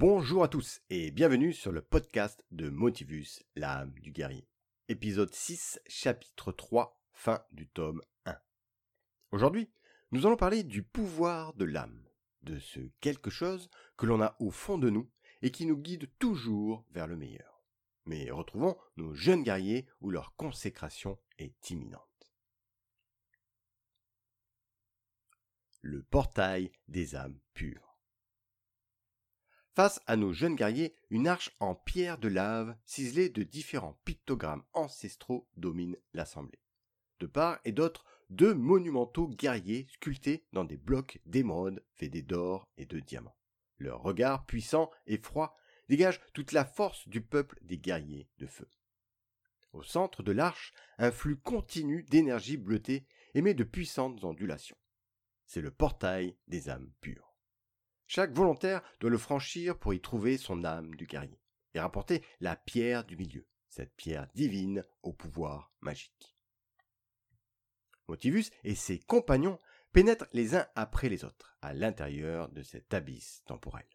Bonjour à tous et bienvenue sur le podcast de Motivus, l'âme du guerrier. Épisode 6, chapitre 3, fin du tome 1. Aujourd'hui, nous allons parler du pouvoir de l'âme, de ce quelque chose que l'on a au fond de nous et qui nous guide toujours vers le meilleur. Mais retrouvons nos jeunes guerriers où leur consécration est imminente. Le portail des âmes pures. Face à nos jeunes guerriers, une arche en pierre de lave ciselée de différents pictogrammes ancestraux domine l'assemblée. De part et d'autre, deux monumentaux guerriers sculptés dans des blocs d'émeraude faits d'or et de diamants. Leur regard puissant et froid dégage toute la force du peuple des guerriers de feu. Au centre de l'arche, un flux continu d'énergie bleutée émet de puissantes ondulations. C'est le portail des âmes pures. Chaque volontaire doit le franchir pour y trouver son âme du guerrier et rapporter la pierre du milieu, cette pierre divine au pouvoir magique. Motivus et ses compagnons pénètrent les uns après les autres à l'intérieur de cet abysse temporel.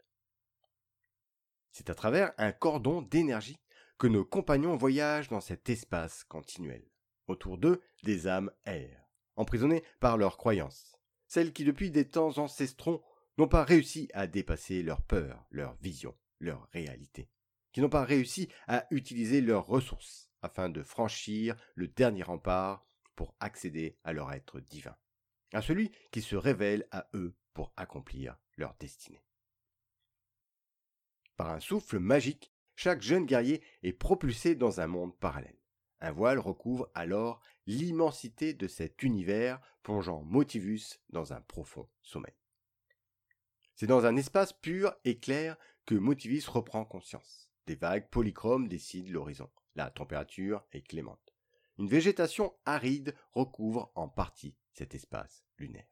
C'est à travers un cordon d'énergie que nos compagnons voyagent dans cet espace continuel. Autour d'eux, des âmes errent, emprisonnées par leurs croyances, celles qui depuis des temps ancestraux n'ont pas réussi à dépasser leur peur, leur vision, leur réalité, qui n'ont pas réussi à utiliser leurs ressources afin de franchir le dernier rempart pour accéder à leur être divin, à celui qui se révèle à eux pour accomplir leur destinée. Par un souffle magique, chaque jeune guerrier est propulsé dans un monde parallèle. Un voile recouvre alors l'immensité de cet univers plongeant Motivus dans un profond sommeil. C'est dans un espace pur et clair que Motivis reprend conscience. Des vagues polychromes décident l'horizon. La température est clémente. Une végétation aride recouvre en partie cet espace lunaire.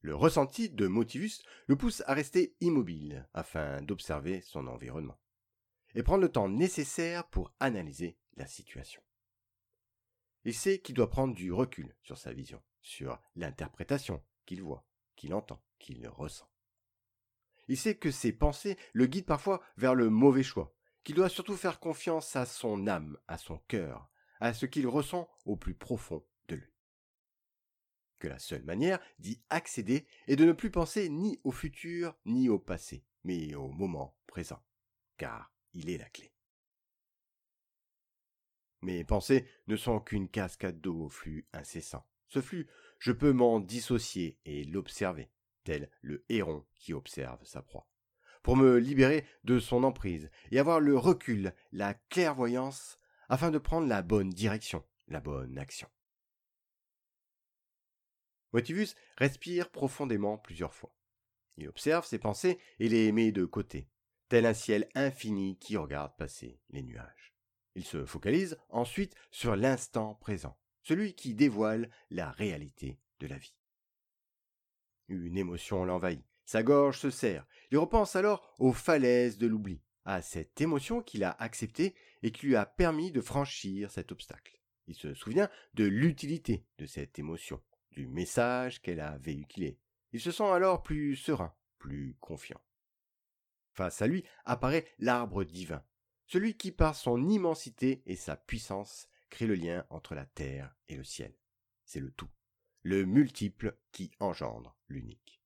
Le ressenti de Motivus le pousse à rester immobile afin d'observer son environnement et prendre le temps nécessaire pour analyser la situation. Il sait qu'il doit prendre du recul sur sa vision, sur l'interprétation qu'il voit, qu'il entend qu'il ressent. Il sait que ses pensées le guident parfois vers le mauvais choix, qu'il doit surtout faire confiance à son âme, à son cœur, à ce qu'il ressent au plus profond de lui. Que la seule manière d'y accéder est de ne plus penser ni au futur ni au passé, mais au moment présent, car il est la clé. Mes pensées ne sont qu'une cascade d'eau au flux incessant. Ce flux, je peux m'en dissocier et l'observer tel le héron qui observe sa proie, pour me libérer de son emprise et avoir le recul, la clairvoyance, afin de prendre la bonne direction, la bonne action. Motivus respire profondément plusieurs fois. Il observe ses pensées et les met de côté, tel un ciel infini qui regarde passer les nuages. Il se focalise ensuite sur l'instant présent, celui qui dévoile la réalité de la vie. Une émotion l'envahit. Sa gorge se serre. Il repense alors aux falaises de l'oubli, à cette émotion qu'il a acceptée et qui lui a permis de franchir cet obstacle. Il se souvient de l'utilité de cette émotion, du message qu'elle a véhiculé. Il se sent alors plus serein, plus confiant. Face à lui apparaît l'arbre divin, celui qui par son immensité et sa puissance crée le lien entre la terre et le ciel. C'est le tout le multiple qui engendre l'unique.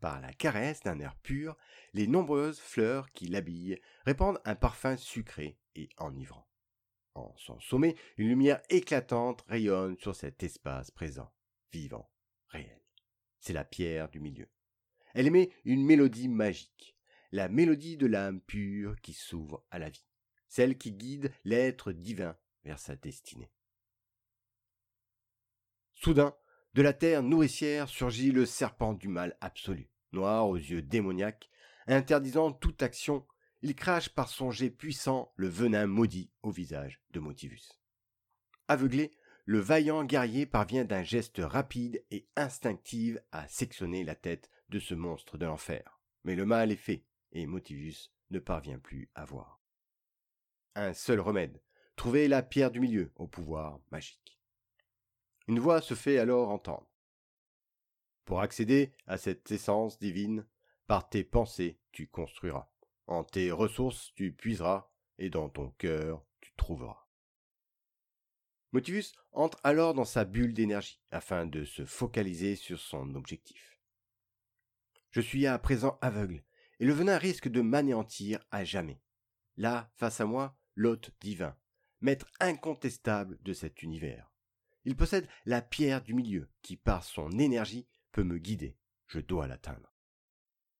Par la caresse d'un air pur, les nombreuses fleurs qui l'habillent répandent un parfum sucré et enivrant. En son sommet, une lumière éclatante rayonne sur cet espace présent, vivant, réel. C'est la pierre du milieu. Elle émet une mélodie magique, la mélodie de l'âme pure qui s'ouvre à la vie, celle qui guide l'être divin vers sa destinée. Soudain, de la terre nourricière surgit le serpent du mal absolu, noir aux yeux démoniaques, interdisant toute action, il crache par son jet puissant le venin maudit au visage de Motivus. Aveuglé, le vaillant guerrier parvient d'un geste rapide et instinctif à sectionner la tête de ce monstre de l'enfer. Mais le mal est fait, et Motivus ne parvient plus à voir. Un seul remède, trouver la pierre du milieu au pouvoir magique. Une voix se fait alors entendre. Pour accéder à cette essence divine, Par tes pensées, tu construiras. En tes ressources, tu puiseras, et dans ton cœur, tu trouveras. Motivus entre alors dans sa bulle d'énergie afin de se focaliser sur son objectif. Je suis à présent aveugle, et le venin risque de m'anéantir à jamais. Là, face à moi, l'hôte divin, maître incontestable de cet univers. Il possède la pierre du milieu qui, par son énergie, peut me guider. Je dois l'atteindre.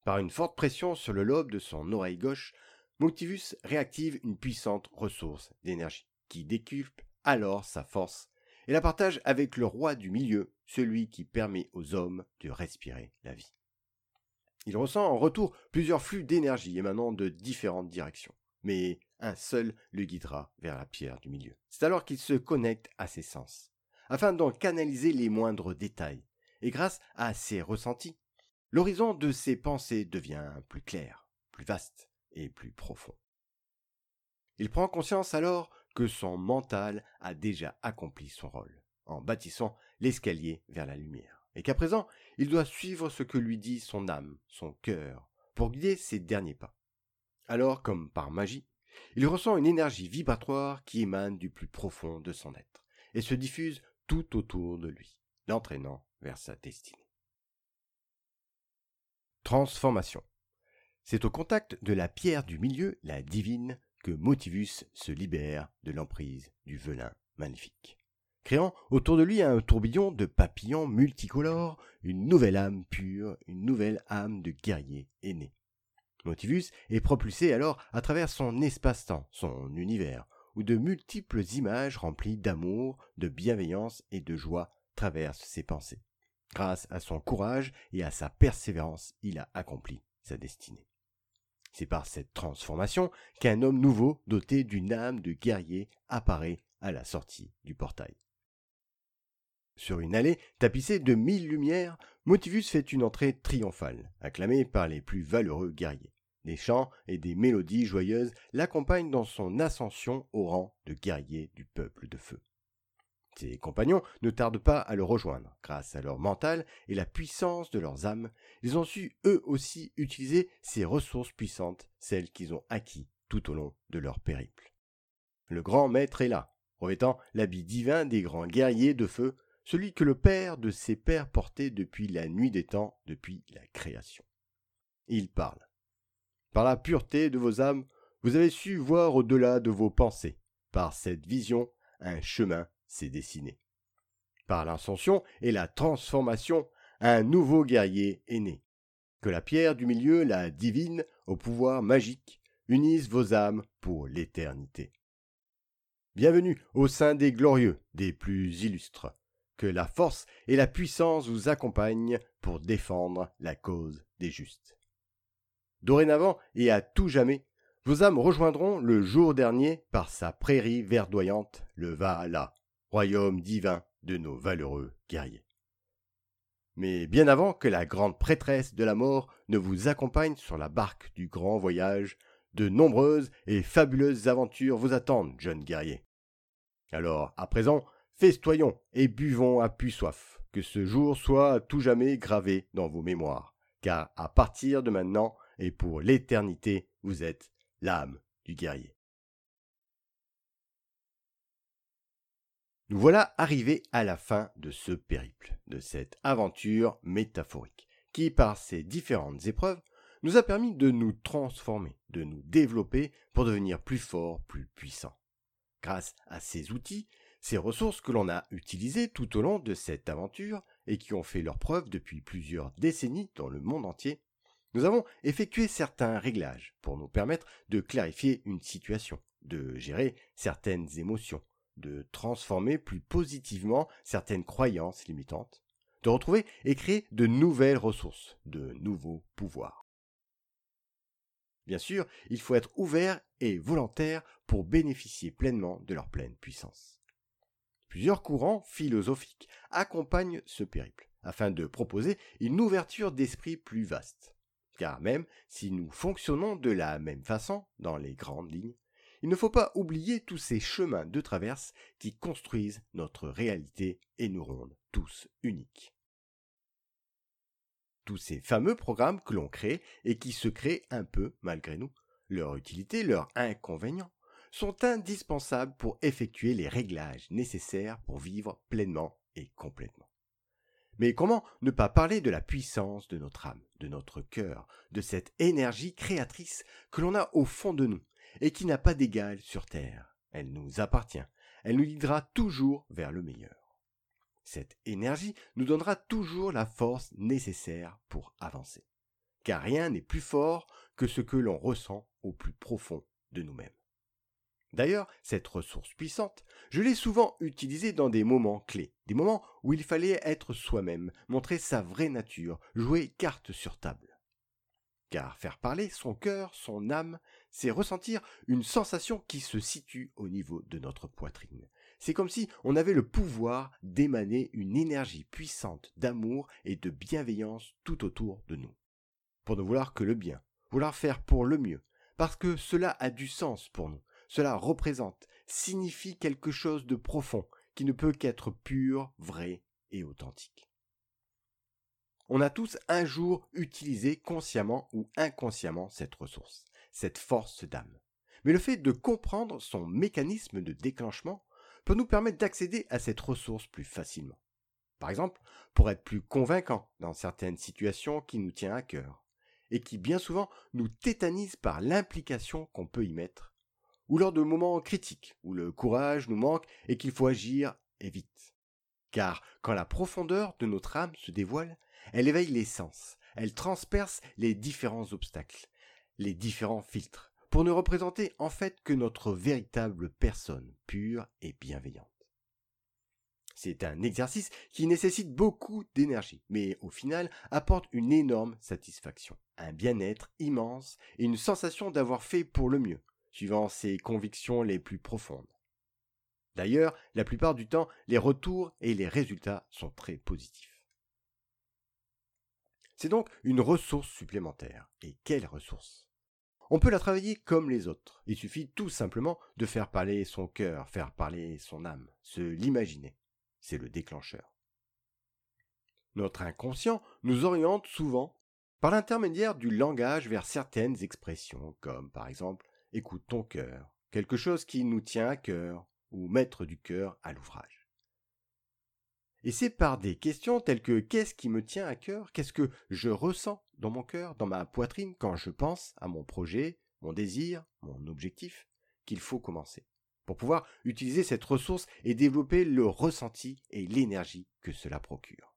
Par une forte pression sur le lobe de son oreille gauche, Motivus réactive une puissante ressource d'énergie qui décuple alors sa force et la partage avec le roi du milieu, celui qui permet aux hommes de respirer la vie. Il ressent en retour plusieurs flux d'énergie émanant de différentes directions, mais un seul le guidera vers la pierre du milieu. C'est alors qu'il se connecte à ses sens, afin d'en canaliser les moindres détails, et grâce à ses ressentis, l'horizon de ses pensées devient plus clair, plus vaste et plus profond. Il prend conscience alors que son mental a déjà accompli son rôle, en bâtissant l'escalier vers la lumière, et qu'à présent il doit suivre ce que lui dit son âme, son cœur, pour guider ses derniers pas. Alors, comme par magie, il ressent une énergie vibratoire qui émane du plus profond de son être, et se diffuse tout autour de lui, l'entraînant vers sa destinée. Transformation. C'est au contact de la pierre du milieu, la divine, que Motivus se libère de l'emprise du velin magnifique, créant autour de lui un tourbillon de papillons multicolores, une nouvelle âme pure, une nouvelle âme de guerrier aîné. Motivus est propulsé alors à travers son espace-temps, son univers, où de multiples images remplies d'amour, de bienveillance et de joie traversent ses pensées. Grâce à son courage et à sa persévérance, il a accompli sa destinée. C'est par cette transformation qu'un homme nouveau, doté d'une âme de guerrier, apparaît à la sortie du portail. Sur une allée tapissée de mille lumières, Motivus fait une entrée triomphale, acclamée par les plus valeureux guerriers. Des chants et des mélodies joyeuses l'accompagnent dans son ascension au rang de guerrier du peuple de feu. Ses compagnons ne tardent pas à le rejoindre. Grâce à leur mental et la puissance de leurs âmes, ils ont su eux aussi utiliser ces ressources puissantes, celles qu'ils ont acquis tout au long de leur périple. Le grand maître est là, revêtant l'habit divin des grands guerriers de feu, celui que le Père de ses pères portait depuis la nuit des temps, depuis la création. Il parle. Par la pureté de vos âmes, vous avez su voir au-delà de vos pensées. Par cette vision, un chemin s'est dessiné. Par l'ascension et la transformation, un nouveau guerrier est né. Que la pierre du milieu, la divine, au pouvoir magique, unisse vos âmes pour l'éternité. Bienvenue au sein des glorieux, des plus illustres. Que la force et la puissance vous accompagnent pour défendre la cause des justes. Dorénavant et à tout jamais, vos âmes rejoindront le jour dernier par sa prairie verdoyante, le Valhalla, royaume divin de nos valeureux guerriers. Mais bien avant que la grande prêtresse de la mort ne vous accompagne sur la barque du grand voyage, de nombreuses et fabuleuses aventures vous attendent, jeunes guerriers. Alors, à présent, festoyons et buvons à puits soif, que ce jour soit à tout jamais gravé dans vos mémoires, car à partir de maintenant et pour l'éternité, vous êtes l'âme du guerrier. Nous voilà arrivés à la fin de ce périple, de cette aventure métaphorique, qui, par ses différentes épreuves, nous a permis de nous transformer, de nous développer pour devenir plus forts, plus puissants. Grâce à ces outils, ces ressources que l'on a utilisées tout au long de cette aventure et qui ont fait leur preuve depuis plusieurs décennies dans le monde entier, nous avons effectué certains réglages pour nous permettre de clarifier une situation, de gérer certaines émotions, de transformer plus positivement certaines croyances limitantes, de retrouver et créer de nouvelles ressources, de nouveaux pouvoirs. Bien sûr, il faut être ouvert et volontaire pour bénéficier pleinement de leur pleine puissance. Plusieurs courants philosophiques accompagnent ce périple, afin de proposer une ouverture d'esprit plus vaste. Car même si nous fonctionnons de la même façon dans les grandes lignes, il ne faut pas oublier tous ces chemins de traverse qui construisent notre réalité et nous rendent tous uniques. tous ces fameux programmes que l'on crée et qui se créent un peu malgré nous. Leur utilité, leurs inconvénients sont indispensables pour effectuer les réglages nécessaires pour vivre pleinement et complètement. Mais comment ne pas parler de la puissance de notre âme, de notre cœur, de cette énergie créatrice que l'on a au fond de nous et qui n'a pas d'égal sur terre? Elle nous appartient, elle nous guidera toujours vers le meilleur. Cette énergie nous donnera toujours la force nécessaire pour avancer. Car rien n'est plus fort que ce que l'on ressent au plus profond de nous-mêmes. D'ailleurs, cette ressource puissante, je l'ai souvent utilisée dans des moments clés, des moments où il fallait être soi-même, montrer sa vraie nature, jouer carte sur table. Car faire parler son cœur, son âme, c'est ressentir une sensation qui se situe au niveau de notre poitrine. C'est comme si on avait le pouvoir d'émaner une énergie puissante d'amour et de bienveillance tout autour de nous. Pour ne vouloir que le bien, vouloir faire pour le mieux, parce que cela a du sens pour nous, cela représente, signifie quelque chose de profond, qui ne peut qu'être pur, vrai et authentique. On a tous un jour utilisé consciemment ou inconsciemment cette ressource, cette force d'âme. Mais le fait de comprendre son mécanisme de déclenchement peut nous permettre d'accéder à cette ressource plus facilement. Par exemple, pour être plus convaincant dans certaines situations qui nous tiennent à cœur, et qui bien souvent nous tétanisent par l'implication qu'on peut y mettre, ou lors de moments critiques où le courage nous manque et qu'il faut agir et vite. Car quand la profondeur de notre âme se dévoile, elle éveille les sens, elle transperce les différents obstacles, les différents filtres, pour ne représenter en fait que notre véritable personne pure et bienveillante. C'est un exercice qui nécessite beaucoup d'énergie, mais au final apporte une énorme satisfaction, un bien-être immense et une sensation d'avoir fait pour le mieux, suivant ses convictions les plus profondes. D'ailleurs, la plupart du temps, les retours et les résultats sont très positifs. C'est donc une ressource supplémentaire. Et quelle ressource? On peut la travailler comme les autres. Il suffit tout simplement de faire parler son cœur, faire parler son âme, se l'imaginer. C'est le déclencheur. Notre inconscient nous oriente souvent par l'intermédiaire du langage vers certaines expressions, comme par exemple écoute ton cœur, quelque chose qui nous tient à cœur, ou mettre du cœur à l'ouvrage. Et c'est par des questions telles que qu'est-ce qui me tient à cœur, qu'est-ce que je ressens dans mon cœur, dans ma poitrine quand je pense à mon projet, mon désir, mon objectif, qu'il faut commencer, pour pouvoir utiliser cette ressource et développer le ressenti et l'énergie que cela procure.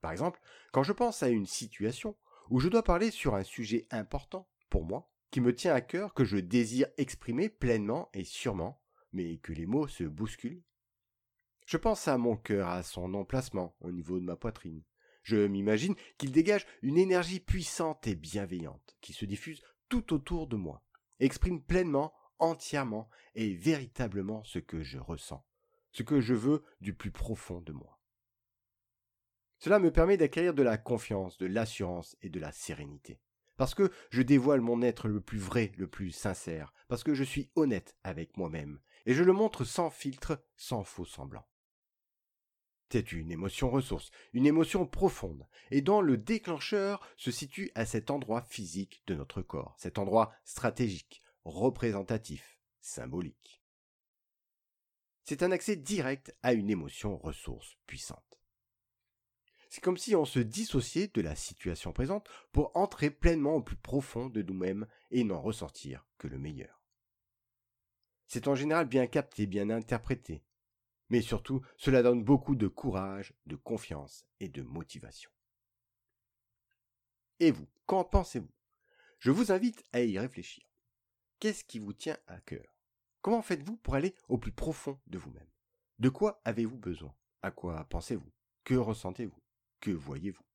Par exemple, quand je pense à une situation où je dois parler sur un sujet important pour moi, qui me tient à cœur, que je désire exprimer pleinement et sûrement, mais que les mots se bousculent. Je pense à mon cœur, à son emplacement au niveau de ma poitrine. Je m'imagine qu'il dégage une énergie puissante et bienveillante qui se diffuse tout autour de moi, exprime pleinement, entièrement et véritablement ce que je ressens, ce que je veux du plus profond de moi. Cela me permet d'acquérir de la confiance, de l'assurance et de la sérénité parce que je dévoile mon être le plus vrai, le plus sincère, parce que je suis honnête avec moi-même, et je le montre sans filtre, sans faux semblant. C'est une émotion ressource, une émotion profonde, et dont le déclencheur se situe à cet endroit physique de notre corps, cet endroit stratégique, représentatif, symbolique. C'est un accès direct à une émotion ressource puissante. C'est comme si on se dissociait de la situation présente pour entrer pleinement au plus profond de nous-mêmes et n'en ressortir que le meilleur. C'est en général bien capté, bien interprété, mais surtout cela donne beaucoup de courage, de confiance et de motivation. Et vous, qu'en pensez-vous? Je vous invite à y réfléchir. Qu'est-ce qui vous tient à cœur? Comment faites-vous pour aller au plus profond de vous-même? De quoi avez-vous besoin? À quoi pensez-vous? Que ressentez-vous? Que voyez-vous?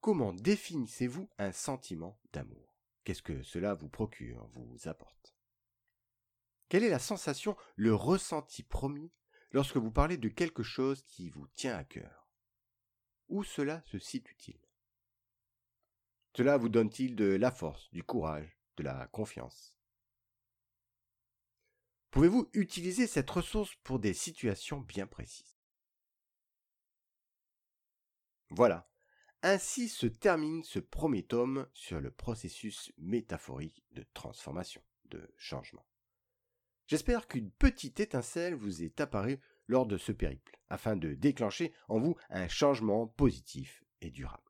Comment définissez-vous un sentiment d'amour? Qu'est-ce que cela vous procure, vous apporte? Quelle est la sensation, le ressenti promis lorsque vous parlez de quelque chose qui vous tient à cœur? Où cela se situe-t-il? Cela vous donne-t-il de la force, du courage, de la confiance? Pouvez-vous utiliser cette ressource pour des situations bien précises? Voilà, Ainsi se termine ce premier tome sur le processus métaphorique de transformation, de changement. J'espère qu'une petite étincelle vous est apparue lors de ce périple, afin de déclencher en vous un changement positif et durable.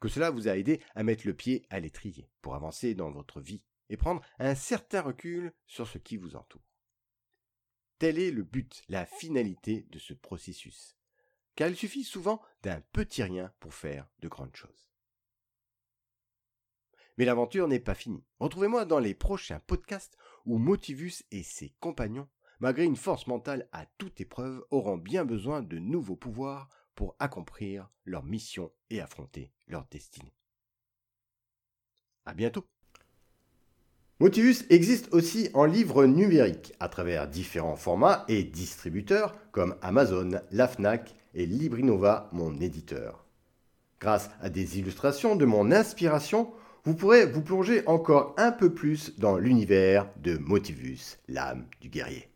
Que cela vous a aidé à mettre le pied à l'étrier pour avancer dans votre vie et prendre un certain recul sur ce qui vous entoure. Tel est le but, la finalité de ce processus, car il suffit souvent d'un petit rien pour faire de grandes choses. Mais l'aventure n'est pas finie. Retrouvez-moi dans les prochains podcasts où Motivus et ses compagnons, malgré une force mentale à toute épreuve, auront bien besoin de nouveaux pouvoirs pour accomplir leur mission et affronter leur destinée. À bientôt! Motivus existe aussi en livre numérique à travers différents formats et distributeurs comme Amazon, la Fnac et Librinova, mon éditeur. Grâce à des illustrations de mon inspiration, vous pourrez vous plonger encore un peu plus dans l'univers de Motivus, l'âme du guerrier.